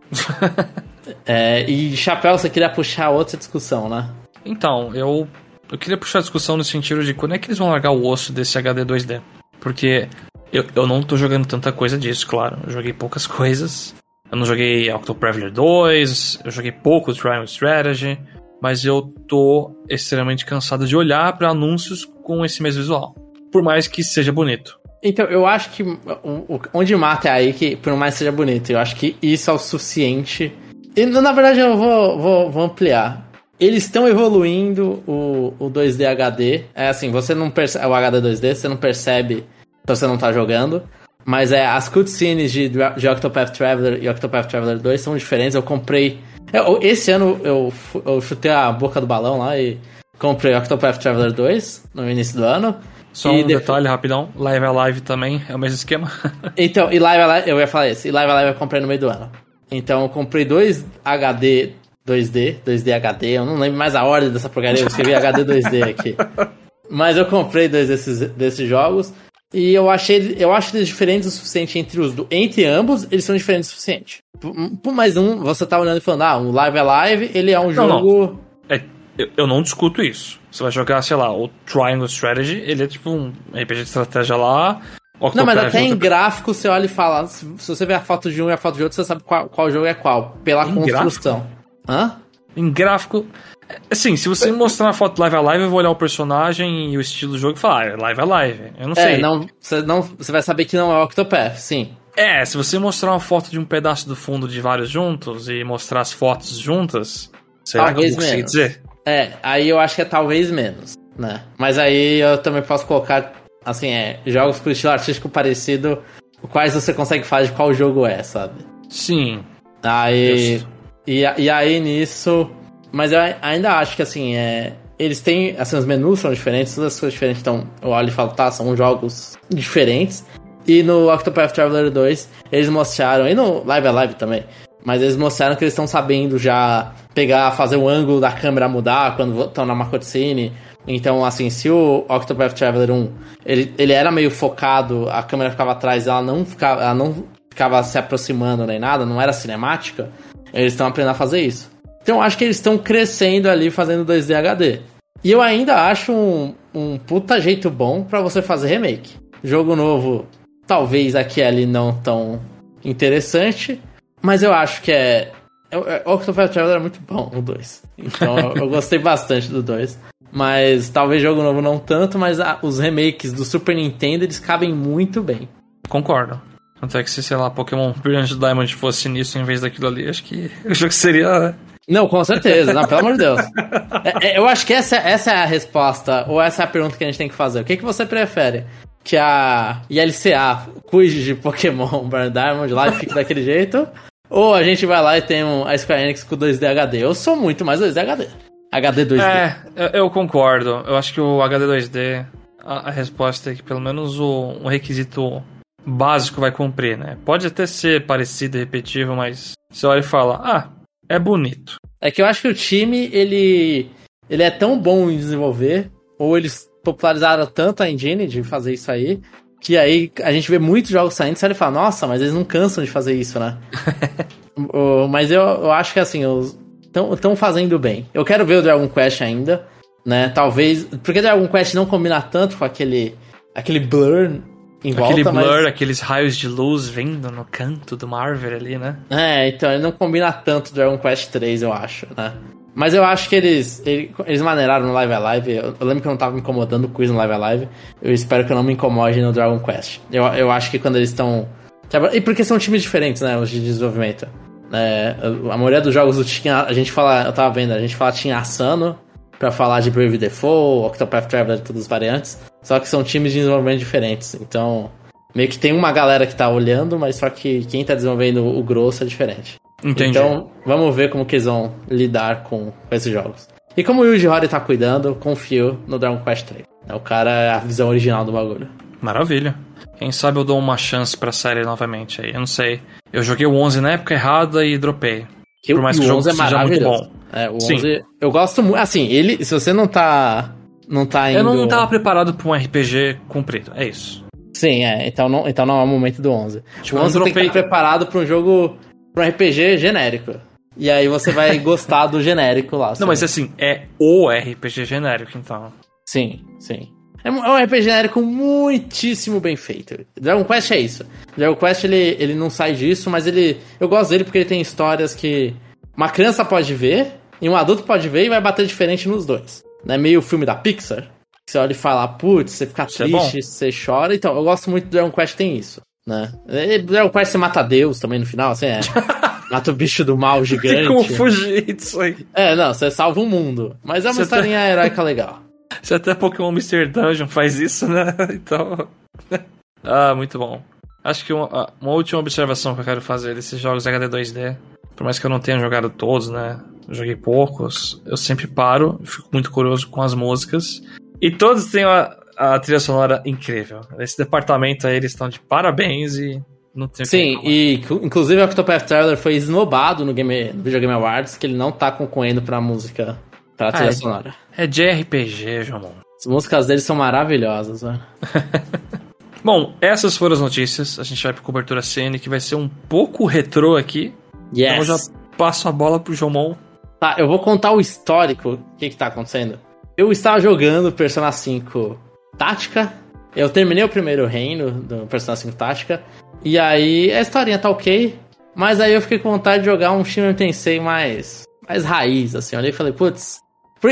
é, e Chapéu, você queria puxar outra discussão, né? Então, eu, eu queria puxar a discussão no sentido de quando é que eles vão largar o osso desse HD 2D. Porque eu, eu não tô jogando tanta coisa disso, claro. Eu joguei poucas coisas. Eu não joguei Octotraveler 2, eu joguei pouco Triangle Strategy, mas eu tô extremamente cansado de olhar para anúncios com esse mesmo visual. Por mais que seja bonito. Então, eu acho que onde mata é aí que, por mais seja bonito, eu acho que isso é o suficiente. E, na verdade, eu vou, vou, vou ampliar. Eles estão evoluindo o, o 2D HD. É assim, você não percebe. O HD 2D, você não percebe se você não tá jogando. Mas é, as cutscenes de, de Octopath Traveler e Octopath Traveler 2 são diferentes. Eu comprei. Eu, esse ano eu, eu chutei a boca do balão lá e comprei Octopath Traveler 2 no início do ano. Só e um depois... detalhe rapidão, Live Alive também é o mesmo esquema. então, e Live Alive, eu ia falar isso, e Live Alive eu comprei no meio do ano. Então eu comprei dois HD 2D, 2D HD, eu não lembro mais a ordem dessa porcaria, eu escrevi HD 2D aqui. Mas eu comprei dois desses, desses jogos. E eu achei, eu acho eles diferentes o suficiente entre os entre ambos, eles são diferentes o suficiente. Por, mais um, você tá olhando e falando, ah, um Live Alive, ele é um não, jogo. Não. É, eu, eu, não discuto isso. Você vai jogar, sei lá, o Triangle Strategy, ele é tipo um RPG de estratégia lá. não, mas até em gráfico você olha e fala, se, se, você vê a foto de um e a foto de outro, você sabe qual, qual jogo é qual, pela em construção. Gráfico? Hã? Em gráfico, Assim, se você mostrar uma foto live a live, eu vou olhar o personagem e o estilo do jogo e falar, ah, é live a live. Eu não é, sei. Não, você, não, você vai saber que não é Octopath, sim. É, se você mostrar uma foto de um pedaço do fundo de vários juntos e mostrar as fotos juntas, será talvez que eu menos. dizer? É, aí eu acho que é talvez menos, né? Mas aí eu também posso colocar, assim, é, jogos com estilo artístico parecido, quais você consegue fazer de qual jogo é, sabe? Sim. Aí. E, e aí nisso mas eu ainda acho que, assim, é, eles têm, assim, os menus são diferentes, todas as coisas diferentes, então eu olho e falo, tá, são jogos diferentes. E no Octopath Traveler 2, eles mostraram, e no Live a Live também, mas eles mostraram que eles estão sabendo já pegar, fazer o ângulo da câmera mudar quando estão na cutscene. Então, assim, se o Octopath Traveler 1, ele, ele era meio focado, a câmera ficava atrás, ela não ficava, ela não ficava se aproximando nem nada, não era cinemática, eles estão aprendendo a fazer isso. Então acho que eles estão crescendo ali fazendo 2D HD. E eu ainda acho um, um puta jeito bom para você fazer remake. Jogo novo, talvez aqui ali não tão interessante, mas eu acho que é. O Octopath Traveler é muito bom, o 2. Então eu, eu gostei bastante do 2. Mas talvez jogo novo não tanto, mas a, os remakes do Super Nintendo eles cabem muito bem. Concordo. Tanto é que se, sei lá, Pokémon Brilliant Diamond fosse nisso em vez daquilo ali, acho que o jogo seria não, com certeza. Não, pelo amor de Deus. É, é, eu acho que essa, essa é a resposta, ou essa é a pergunta que a gente tem que fazer. O que, que você prefere? Que a ILCA cuide de Pokémon Burn Diamond lá e fique daquele jeito? Ou a gente vai lá e tem um, a Square Enix com 2D HD? Eu sou muito mais 2D HD. HD 2D. É, eu concordo. Eu acho que o HD 2D, a, a resposta é que pelo menos o, um requisito básico vai cumprir, né? Pode até ser parecido e repetitivo, mas você olha e fala, ah, é bonito. É que eu acho que o time, ele, ele é tão bom em desenvolver, ou eles popularizaram tanto a engine de fazer isso aí, que aí a gente vê muitos jogos saindo e você fala, nossa, mas eles não cansam de fazer isso, né? mas eu, eu acho que assim, estão fazendo bem. Eu quero ver o Dragon Quest ainda, né? Talvez. Porque Dragon Quest não combina tanto com aquele, aquele blur em Aquele volta, blur, mas... aqueles raios de luz vindo no canto do Marvel ali, né? É, então ele não combina tanto Dragon Quest 3, eu acho, né? Mas eu acho que eles, eles, maneiraram no Live Alive. Eu, eu, lembro que eu não tava me incomodando com isso no Live Alive. Eu espero que eu não me incomode no Dragon Quest. Eu, eu acho que quando eles estão. E porque são times diferentes, né? Os de desenvolvimento. É, a maioria dos jogos do Tinha. A gente fala. Eu tava vendo, a gente fala Tinha Asano pra falar de Brave Default, Octopath Traveler e todas as variantes. Só que são times de desenvolvimento diferentes. Então. Meio que tem uma galera que tá olhando, mas só que quem tá desenvolvendo o grosso é diferente. Entendi. Então, vamos ver como que eles vão lidar com esses jogos. E como o Yuji Horii tá cuidando, confio no Dragon Quest 3. É o cara, é a visão original do bagulho. Maravilha. Quem sabe eu dou uma chance pra série novamente aí, eu não sei. Eu joguei o 11 na época errada e dropei. Que Por mais que o, 11 é maravilhoso. Muito bom. É, o Sim. 11, eu gosto muito, assim, ele, se você não tá não tá indo... Eu não tava preparado pra um RPG comprido, é isso. Sim, é, então não, então não é o momento do 11. Tipo, o 11 dropei... tem que estar preparado pra um jogo pra um RPG genérico. E aí você vai gostar do genérico lá. Não, mas assim, é o RPG genérico, então. Sim, sim. É um RPG genérico muitíssimo bem feito. Dragon Quest é isso. Dragon Quest ele, ele não sai disso, mas ele. Eu gosto dele porque ele tem histórias que uma criança pode ver e um adulto pode ver e vai bater diferente nos dois. Não é meio filme da Pixar. Você olha e fala, putz, você fica isso é triste, é você chora. Então, eu gosto muito do Dragon Quest tem isso né? É, o pai você mata Deus também no final, assim, é. mata o bicho do mal gigante. Como fugir disso aí. É, não, você salva o mundo. Mas é uma você historinha até... heróica legal. Você até Pokémon Mr. Dungeon faz isso, né? Então. ah, muito bom. Acho que uma, uma, última observação que eu quero fazer desses jogos HD 2D, por mais que eu não tenha jogado todos, né? joguei poucos, eu sempre paro, fico muito curioso com as músicas. E todos têm uma, a trilha sonora incrível. Esse departamento aí, eles estão de parabéns e não tem Sim, e inclusive o Octopath Traveler foi esnobado no, Game, no Video Game Awards, que ele não tá concorrendo pra música, pra ah, trilha é, sonora. É de RPG, João. As músicas deles são maravilhosas, né? Bom, essas foram as notícias. A gente vai pra cobertura CN, que vai ser um pouco retrô aqui. Yes. Então eu já passo a bola pro Jomon. Tá, eu vou contar o histórico. O que que tá acontecendo? Eu estava jogando Persona 5 Tática. Eu terminei o primeiro reino do Persona 5 Tática. E aí a historinha tá ok. Mas aí eu fiquei com vontade de jogar um Shin Tensei mais, mais raiz, assim. Eu olhei e falei, putz.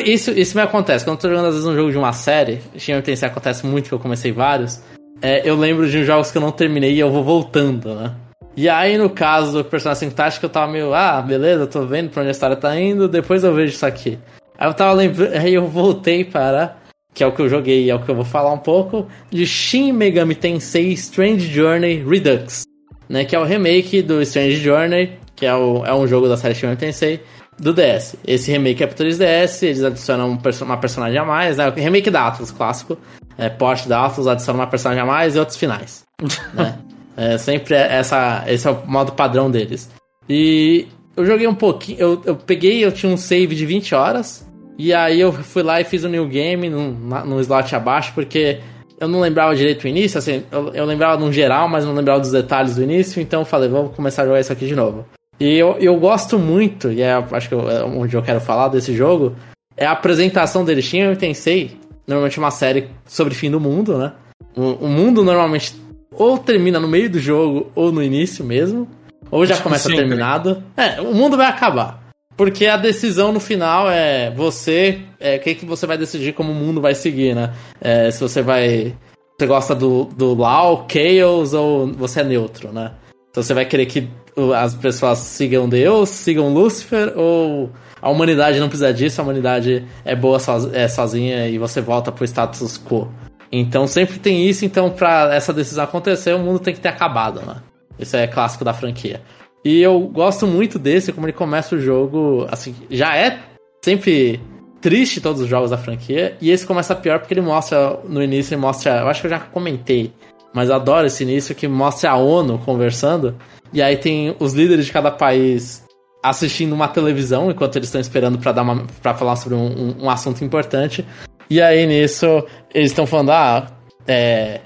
Isso, isso me acontece. Quando eu tô jogando às vezes um jogo de uma série, Shin Tensei acontece muito, que eu comecei vários. É, eu lembro de jogos que eu não terminei e eu vou voltando, né? E aí, no caso do Persona 5 Tática, eu tava meio, ah, beleza, tô vendo pra onde a história tá indo, depois eu vejo isso aqui. Aí eu tava lembrando, aí eu voltei para que é o que eu joguei e é o que eu vou falar um pouco, de Shin Megami Tensei Strange Journey Redux, né, que é o remake do Strange Journey, que é, o, é um jogo da série Shin Megami Tensei, do DS. Esse remake é pro 3DS, eles adicionam um uma personagem a mais, né, o remake da Atlas clássico, é, porte da Atlas, adiciona uma personagem a mais e outros finais, né. É, sempre é essa, esse é o modo padrão deles. E eu joguei um pouquinho, eu, eu peguei, eu tinha um save de 20 horas, e aí eu fui lá e fiz um new game num, num slot abaixo, porque eu não lembrava direito o início, assim, eu, eu lembrava no geral, mas não lembrava dos detalhes do início, então eu falei, vamos começar a jogar isso aqui de novo. E eu, eu gosto muito, e é, acho que eu, é onde eu quero falar desse jogo, é a apresentação dele. Shin Tensei, normalmente uma série sobre fim do mundo, né? O, o, mundo normalmente ou termina no meio do jogo ou no início mesmo, ou já começa terminado. É, o mundo vai acabar. Porque a decisão no final é você. É o que, que você vai decidir como o mundo vai seguir, né? É, se você vai. Você gosta do, do Law, Chaos ou você é neutro, né? Então você vai querer que as pessoas sigam Deus, sigam Lúcifer, ou a humanidade não precisa disso, a humanidade é boa é sozinha e você volta pro status quo. Então sempre tem isso, então para essa decisão acontecer, o mundo tem que ter acabado, né? Isso é clássico da franquia. E eu gosto muito desse, como ele começa o jogo, assim, já é sempre triste todos os jogos da franquia, e esse começa pior porque ele mostra, no início ele mostra, eu acho que eu já comentei, mas adoro esse início que mostra a ONU conversando, e aí tem os líderes de cada país assistindo uma televisão enquanto eles estão esperando para dar uma para falar sobre um, um, um, assunto importante. E aí nisso eles estão falando ah, é,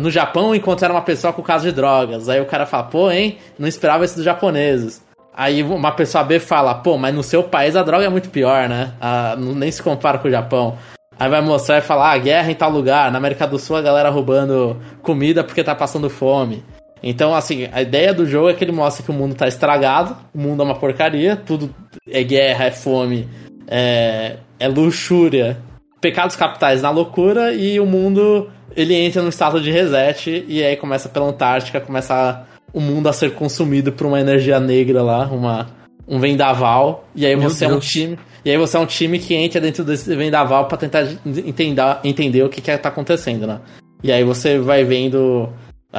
no Japão encontraram uma pessoa com caso de drogas. Aí o cara fala, pô, hein, não esperava isso dos japoneses. Aí uma pessoa B fala, pô, mas no seu país a droga é muito pior, né? Ah, nem se compara com o Japão. Aí vai mostrar e falar, ah, guerra em tal lugar, na América do Sul a galera roubando comida porque tá passando fome. Então, assim, a ideia do jogo é que ele mostra que o mundo tá estragado, o mundo é uma porcaria, tudo é guerra, é fome, é, é luxúria, pecados capitais na loucura e o mundo ele entra num estado de reset e aí começa pela Antártica, começa o mundo a ser consumido por uma energia negra lá, uma um vendaval, e aí Meu você é um Deus. time, e aí você é um time que entra dentro desse vendaval pra tentar entender, entender o que que tá acontecendo, né? E aí você vai vendo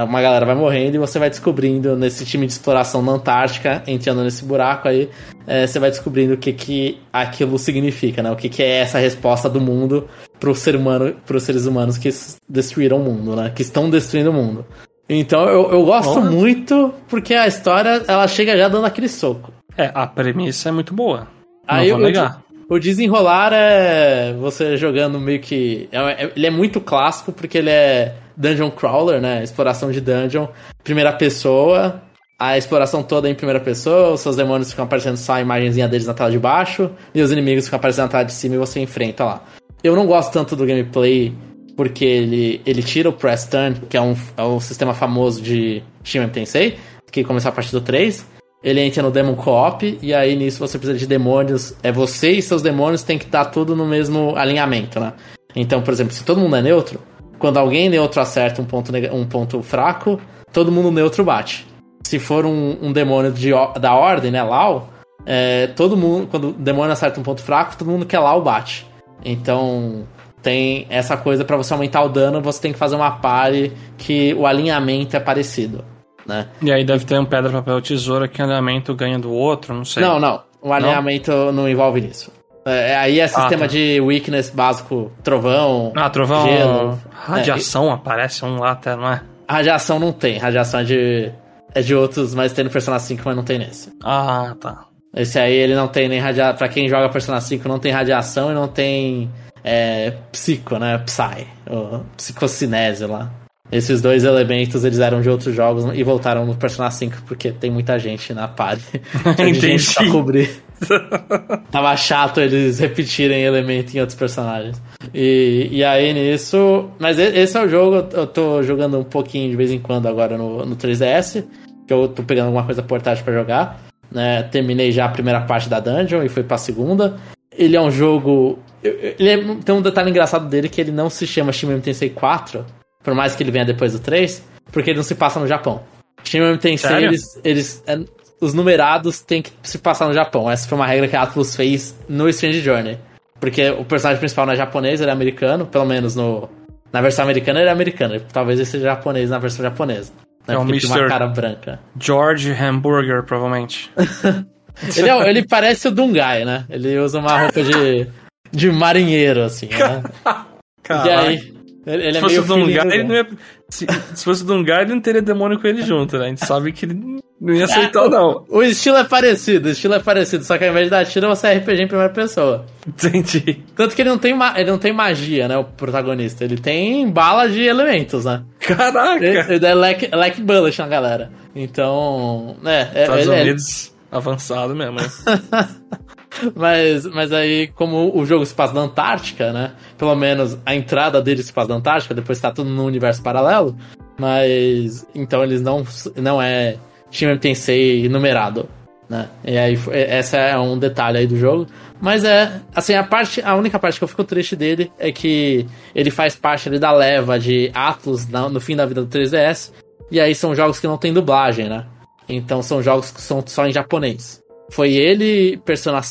uma galera vai morrendo e você vai descobrindo nesse time de exploração na Antártica, entrando nesse buraco aí, é, você vai descobrindo o que que aquilo significa, né? O que que é essa resposta do mundo pro ser humano, pros seres humanos que destruíram o mundo, né? Que estão destruindo o mundo. Então eu, eu gosto muito porque a história ela chega já dando aquele soco. É, a premissa é muito boa. Aí não vou negar. O desenrolar é você jogando meio que. é- é- ele é muito clássico porque ele é dungeon crawler, né? Exploração de dungeon, primeira pessoa. A exploração toda é em primeira pessoa, os seus demônios ficam aparecendo só a imagenzinha deles na tela de baixo, e os inimigos ficam aparecendo na tela de cima e você enfrenta lá. Eu não gosto tanto do gameplay porque ele, ele tira o press turn, que é um, é um sistema famoso de Shin Tensei, que começou a partir do 3. Ele entra no Demon Co-op, e aí nisso você precisa de demônios. É você e seus demônios tem que estar tudo no mesmo alinhamento, né? Então, por exemplo, se todo mundo é neutro, quando alguém neutro acerta um ponto, um ponto fraco, todo mundo neutro bate. Se for um, um demônio de, da ordem, né, Lau, é, todo mundo, quando o demônio acerta um ponto fraco, todo mundo que é Lau bate. Então, tem essa coisa pra você aumentar o dano, você tem que fazer uma pare que o alinhamento é parecido, né? E aí deve ter um pedra, papel, tesoura que alinhamento ganha do outro, não sei. Não, não. O alinhamento não, envolve nisso. É, aí é sistema tá. de weakness básico, trovão, Ah, trovão. gelo. Radiação aparece um lá até, não é? Radiação não tem. Radiação é de, é de outros, mas tem no Persona 5, mas não tem nesse. Ah, tá. Esse aí ele não tem nem radiação. Pra quem joga Persona 5, não tem radiação e não tem é, psico, né? Psy. Ou psicocinese lá. Esses dois elementos eles eram de outros jogos e voltaram no Persona 5 porque tem muita gente na party. Tem gente pra cobrir. Tava chato eles repetirem elemento em outros personagens. E, e aí nisso. Mas esse é o jogo, eu tô jogando um pouquinho de vez em quando agora no, no 3DS. Que eu tô pegando alguma coisa portátil pra jogar. Né? Terminei já a primeira parte da dungeon e fui pra segunda. Ele é um jogo. Ele é- tem um detalhe engraçado dele que ele não se chama Shin Megami Tensei 4, por mais que ele venha depois do 3, porque ele não se passa no Japão. Shin Megami Tensei, eles, eles, é, os numerados têm que se passar no Japão. Essa foi uma regra que a Atlus fez no Strange Journey. Porque o personagem principal não é japonês, ele é americano, pelo menos no, na versão americana ele é americano. Talvez ele seja japonês na versão japonesa. Né? É o tem uma Mr. cara branca. George Hamburger, provavelmente. Ele, é- ele parece o Dungai, né? Ele usa uma roupa de, de marinheiro, assim, né? E Caraca. aí, ele, ele Se é fosse meio filhinho ele não ia. Se, se fosse o Dungar, ele não teria demônio com ele junto, né? A gente sabe que ele não ia aceitar, não. O estilo é parecido, o estilo é parecido, só que ao invés de dar tiro, você é RPG em primeira pessoa. Entendi. Tanto que ele não tem, ele não tem magia, né, o protagonista. Ele tem bala de elementos, né? Caraca! Ele, ele dá leque, leque bullet na galera. Então, né, é, Estados ele é- Unidos avançado mesmo, né? mas, mas aí, como o jogo se passa na Antártica, né? Pelo menos a entrada dele se passa na Antártica, depois tá tudo no universo paralelo. Mas. Então eles não, não é Megami Tensei numerado, né? E aí, essa é um detalhe aí do jogo. Mas é. Assim, a parte. A única parte que eu fico triste dele é que ele faz parte ali da leva de Atlus no fim da vida do 3DS. E aí são jogos que não tem dublagem, né? Então são jogos que são só em japonês. Foi ele, Persona,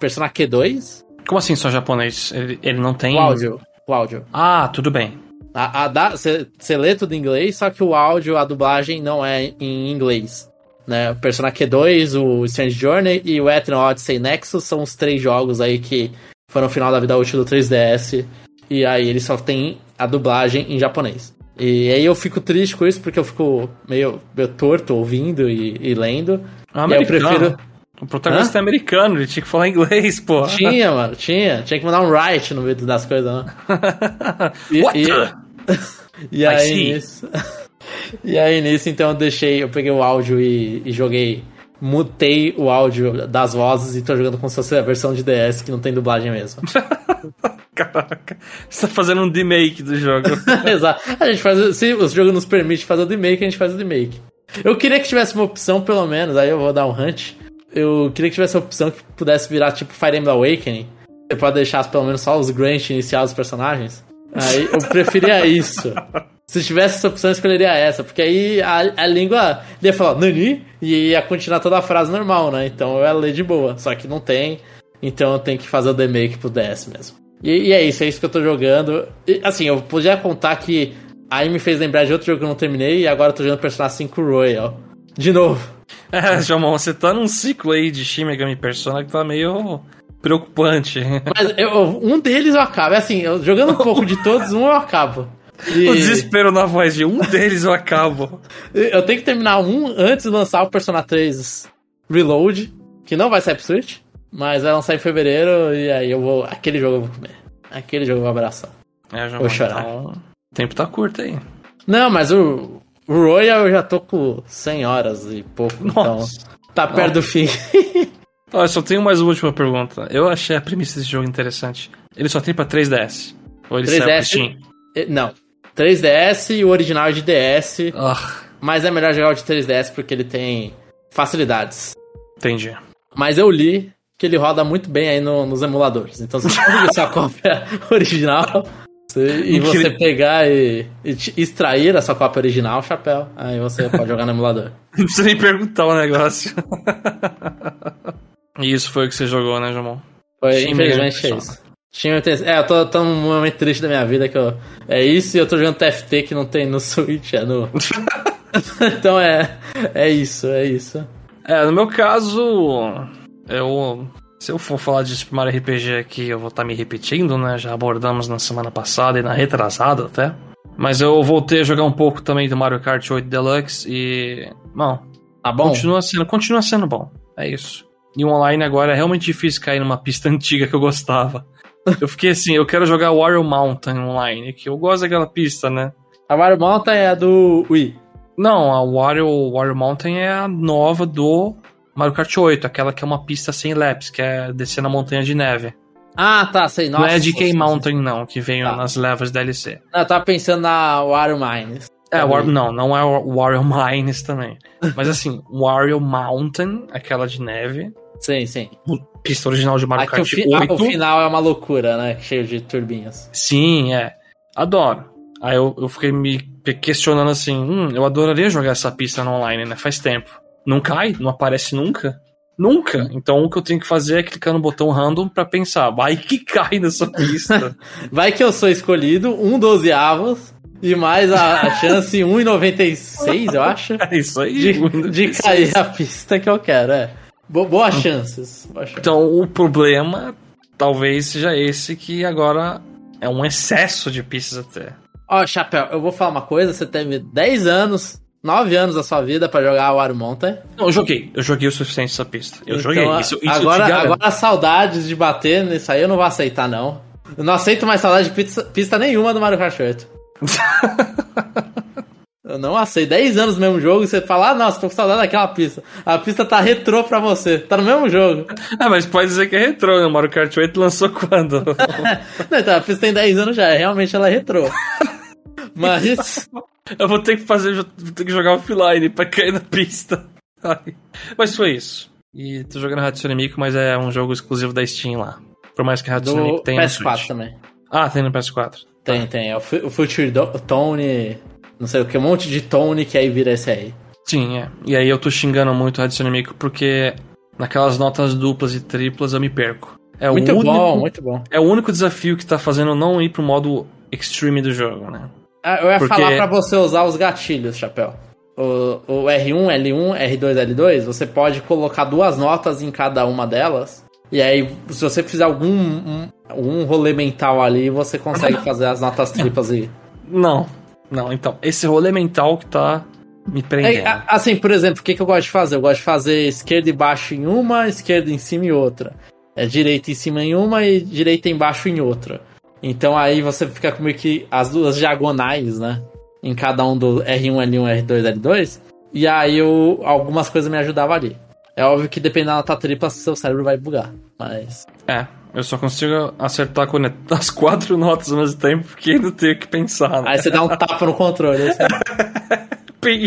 Persona Q2, Como assim só japonês? Ele, ele não tem. o áudio. O áudio. Ah, tudo bem. Você lê tudo em inglês, só que o áudio, a dublagem não é em inglês. Né? O Persona Q2, o Strange Journey e o Ethereum Odyssey Nexus são os três jogos aí que foram no final da vida útil do 3DS. E aí eles só tem a dublagem em japonês. E aí eu fico triste com isso, porque eu fico meio, meio torto ouvindo e, e lendo. Ah, E eu prefiro. O protagonista é americano, ele tinha que falar inglês, pô. Tinha, mano, tinha. Tinha que mandar um write no meio das coisas, né? E, What e- the- e aí nisso. E aí nisso, então eu deixei, eu peguei o áudio e, e joguei. Mutei o áudio das vozes e tô jogando como se fosse a versão de DS que não tem dublagem mesmo. Caraca, você tá fazendo um remake do jogo. Exato. A gente faz. Se o jogo nos permite fazer o remake, a gente faz o remake. Eu queria que tivesse uma opção, pelo menos, aí eu vou dar um hunt. Eu queria que tivesse uma opção que pudesse virar tipo Fire Emblem Awakening. Você pode deixar pelo menos só os Grant iniciar os personagens. Aí eu preferia isso. Se tivesse essa opção, eu escolheria essa, porque aí a, a língua ia falar Nani e ia continuar toda a frase normal, né? Então eu ia ler de boa. Só que não tem, então eu tenho que fazer o demake pro DS mesmo. E, e, é isso, é isso que eu tô jogando. E, assim, eu podia contar que aí me fez lembrar de outro jogo que eu não terminei e agora eu tô jogando Persona 5 Royal. De novo. É, Jamon, você tá num ciclo aí de Shin Megami Persona que tá meio preocupante. Mas eu, um deles eu acabo. É assim, eu, jogando um pouco de todos, um eu acabo. E... O desespero na voz de um deles eu acabo. Eu tenho que terminar um antes de lançar o Persona 3 Reload, que não vai sair pro Switch, mas vai lançar em fevereiro e aí eu vou. Aquele jogo eu vou comer. Aquele jogo eu vou abraçar. É, vou chorar. Então, o tempo tá curto aí. Não, mas o Royal eu já tô com 100 horas e pouco, então Nossa. então tá perto Nossa. do fim. Olha, só tenho mais uma última pergunta. Eu achei a premissa desse jogo interessante. Ele só tem pra 3DS? Ou ele 3DS? Steam? Não. 3DS e o original é de DS. Oh. Mas é melhor jogar o de 3DS porque ele tem facilidades. Entendi. Mas eu li que ele roda muito bem aí no, nos emuladores. Então você pode sua cópia original e você pegar e, e, extrair a sua cópia original, chapéu. Aí você pode jogar no emulador. Não precisa nem perguntar o negócio. e isso foi o que você jogou, né, Jamon? Foi, infelizmente é isso. Tinha, é, eu tô, tô num momento triste da minha vida que eu. É isso e eu tô jogando TFT que não tem no Switch, é no. então é. É isso, é isso. É, no meu caso, eu. Se eu for falar de Super Mario RPG aqui, eu vou estar tá me repetindo, né? Já abordamos na semana passada e na retrasada até. Mas eu voltei a jogar um pouco também do Mario Kart 8 Deluxe e. Bom. Tá bom? Continua sendo, continua sendo bom. É isso. E o online agora é realmente difícil cair numa pista antiga que eu gostava. Eu fiquei assim, eu quero jogar Wario Mountain online, que eu gosto daquela pista, né? A Wario Mountain é a do Wii. Não, a Wario, Wario Mountain é a nova do Mario Kart 8, aquela que é uma pista sem laps, que é descer na montanha de neve. Ah, tá, sei. Nossa, não é DK Mountain, não, que veio tá. nas levas DLC. Não, eu tava pensando na Wario Mines. É, War, não, não é Wario Mines também. Mas assim, Wario Mountain, aquela de neve. Sim, sim. Pista original de Mario Aqui Kart o fi 8. o final é uma loucura, né? Cheio de turbinhas. Sim, é. Adoro. Aí eu, eu fiquei me questionando assim, hum, eu adoraria jogar essa pista no online, né? Faz tempo. Não cai? Não aparece nunca? Nunca. Então o que eu tenho que fazer é clicar no botão random para pensar, vai que cai nessa pista. vai que eu sou escolhido, um dozeavos, e mais a, a chance 1,96, eu acho. É isso aí. De, de cair a pista que eu quero, é. Boas chances. Boa chance. Então o problema talvez seja esse que agora é um excesso de pistas até. Ó, oh, Chapéu, eu vou falar uma coisa, você teve 10 anos, 9 anos da sua vida para jogar o Wario Mountain. Não, eu joguei, eu joguei o suficiente essa pista. Eu então, joguei, isso, isso agora, agora saudades de bater nisso aí eu não vou aceitar não. Eu não aceito mais saudade de pista, pista nenhuma do Mario Kart 8. Eu não aceito. 10 anos no mesmo jogo e você fala, ah, nossa, tô com saudade daquela pista. A pista tá retrô pra você. Tá no mesmo jogo. Ah, mas pode dizer que é retrô, né? O Mario Kart 8 lançou quando? não, então, a pista tem 10 anos já. Realmente ela é retrô. Mas... Eu vou ter que fazer, vou ter que jogar offline pra cair na pista. Mas foi isso. E tô jogando Hatsune Miku, mas é um jogo exclusivo da Steam lá. Por mais que Hatsune Miku tenha PS4 também. Ah, tem no PS4. Tem, tá. tem. É o Future Tone não sei o que, um monte de tone que aí vira esse aí. Sim, é. E aí eu tô xingando muito o Hatsune Miku porque naquelas notas duplas e triplas eu me perco. É muito único, bom, muito bom. É o único desafio que tá fazendo não ir pro modo extreme do jogo, né? Ah, eu ia porque... falar pra você usar os gatilhos, Chapéu. O, o R1, L1, R2, L2, você pode colocar duas notas em cada uma delas. E aí, se você fizer algum um, um rolê mental ali, você consegue fazer as notas triplas aí. Não, não, então, esse rolê mental que tá me prendendo. É, assim, por exemplo, o que, que eu gosto de fazer? Eu gosto de fazer esquerda e baixo em uma, esquerda em cima em outra. É direita em cima em uma e direita embaixo em outra. Então aí você fica com meio que as duas diagonais, né? Em cada um do R1, L1, R2, L2. E aí eu, algumas coisas me ajudavam ali. É óbvio que dependendo da tripla, seu cérebro vai bugar. Mas. É, Eu só consigo acertar as quatro notas ao mesmo tempo porque ainda tenho que pensar. Né? Aí você dá um tapa no controle. Assim.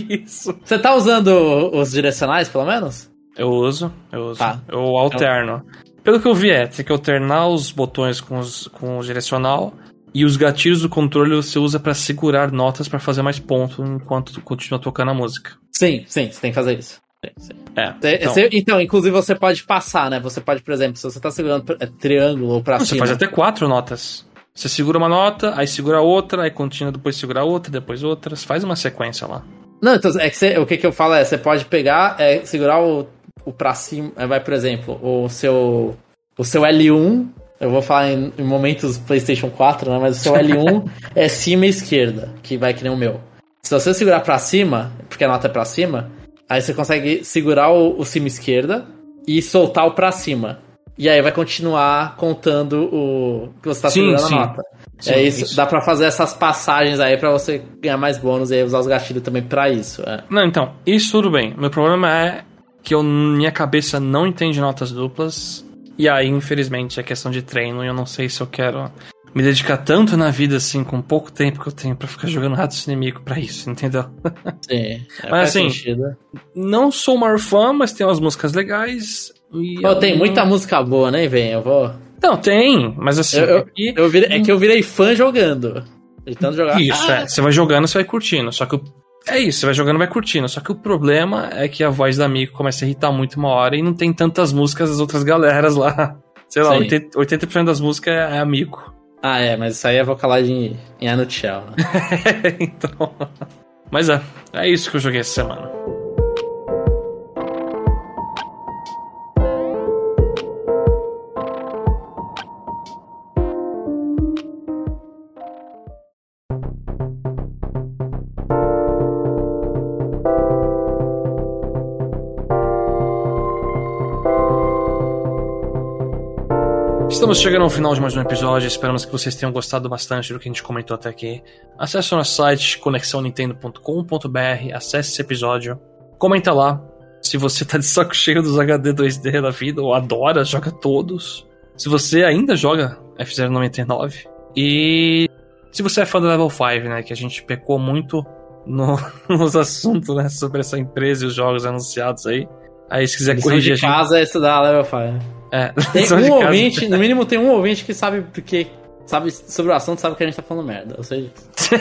Isso. Você tá usando os direcionais, pelo menos? Eu uso, eu uso. Tá. Eu alterno. Pelo que eu vi, é, tem que alternar os botões com, os, com o direcional e os gatilhos do controle você usa para segurar notas para fazer mais ponto enquanto continua tocando a música. Sim, sim, você tem que fazer isso. Sim, sim. É, então. Você, então, inclusive você pode passar, né? Você pode, por exemplo, se você tá segurando é, triângulo ou pra Não, cima. Você faz até quatro notas. Você segura uma nota, aí segura outra, aí continua, depois segura outra, depois outras. Faz uma sequência lá. Não, então, é que você, o que, que eu falo é, você pode pegar, é, segurar o, o pra cima, é, vai, por exemplo, o seu, o seu L1, eu vou falar em, em momentos PlayStation 4, né, mas o seu L1 é cima e esquerda, que vai que nem o meu. Se você segurar pra cima, porque a nota é pra cima, aí você consegue segurar o, o cima esquerda e soltar o pra cima. E aí vai continuar contando o que você tá sim, segurando sim. a nota. Sim, é isso, isso, dá para fazer essas passagens aí para você ganhar mais bônus e aí usar os gatilhos também para isso. É. Não, então, isso tudo bem. Meu problema é que eu, minha cabeça não entende notas duplas. E aí, infelizmente, é questão de treino e eu não sei se eu quero me dedicar tanto na vida assim, com pouco tempo que eu tenho para ficar jogando ratos inimigo para isso, entendeu? Sim. É, mas assim, sentido. não sou o maior fã, mas tem umas músicas legais. Pô, tem não... muita música boa, né, vem? Eu vou. Não, tem, mas assim. Eu, eu, aqui... eu virei, é que eu virei fã jogando. De tanto jogar. Isso, ah. é. Você vai jogando, você vai curtindo. Só que o... é isso, você vai jogando vai curtindo. Só que o problema é que a voz da amigo começa a irritar muito uma hora e não tem tantas músicas das outras galeras lá. Sei lá, 80%, 80 das músicas é amigo. Ah, é, mas isso aí é vocalagem em A Nutshell. Né? então. Mas é, é isso que eu joguei essa semana. Estamos chegando ao final de mais um episódio. Esperamos que vocês tenham gostado bastante do que a gente comentou até aqui. Acesse o nosso site conexãonintendo.com.br, acesse esse episódio, comenta lá se você tá de saco cheio dos HD 2D da vida ou adora, joga todos. Se você ainda joga F099 e se você é fã do Level 5, né, que a gente pecou muito no, nos assuntos, né, sobre essa empresa e os jogos anunciados aí. Aí se quiser corrigir de casa é estudar Level 5. É, tem um ouvinte, no mínimo tem um ouvinte que sabe porque sabe sobre o assunto, sabe que a gente tá falando merda. Eu sei disso.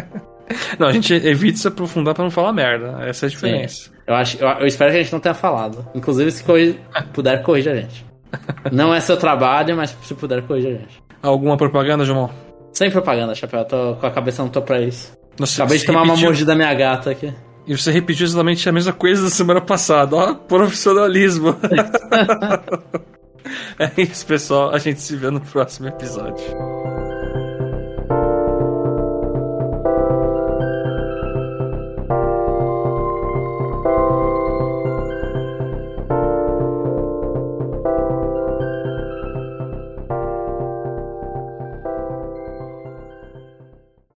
não, a gente evita se aprofundar pra não falar merda. Essa é a diferença. Sim. Eu, acho, eu, eu, espero que a gente não tenha falado. Inclusive, se corri, puder, corrija a gente. Não é seu trabalho, mas se puder, corrija a gente. Alguma propaganda, João? Sem propaganda, Chapéu. Eu tô com a cabeça não tô pra isso. Nossa, Acabei de tomar repetiu... uma mordida da minha gata aqui. E você repetiu exatamente a mesma coisa da semana passada. Ó, profissionalismo. é isso, pessoal. A gente se vê no próximo episódio.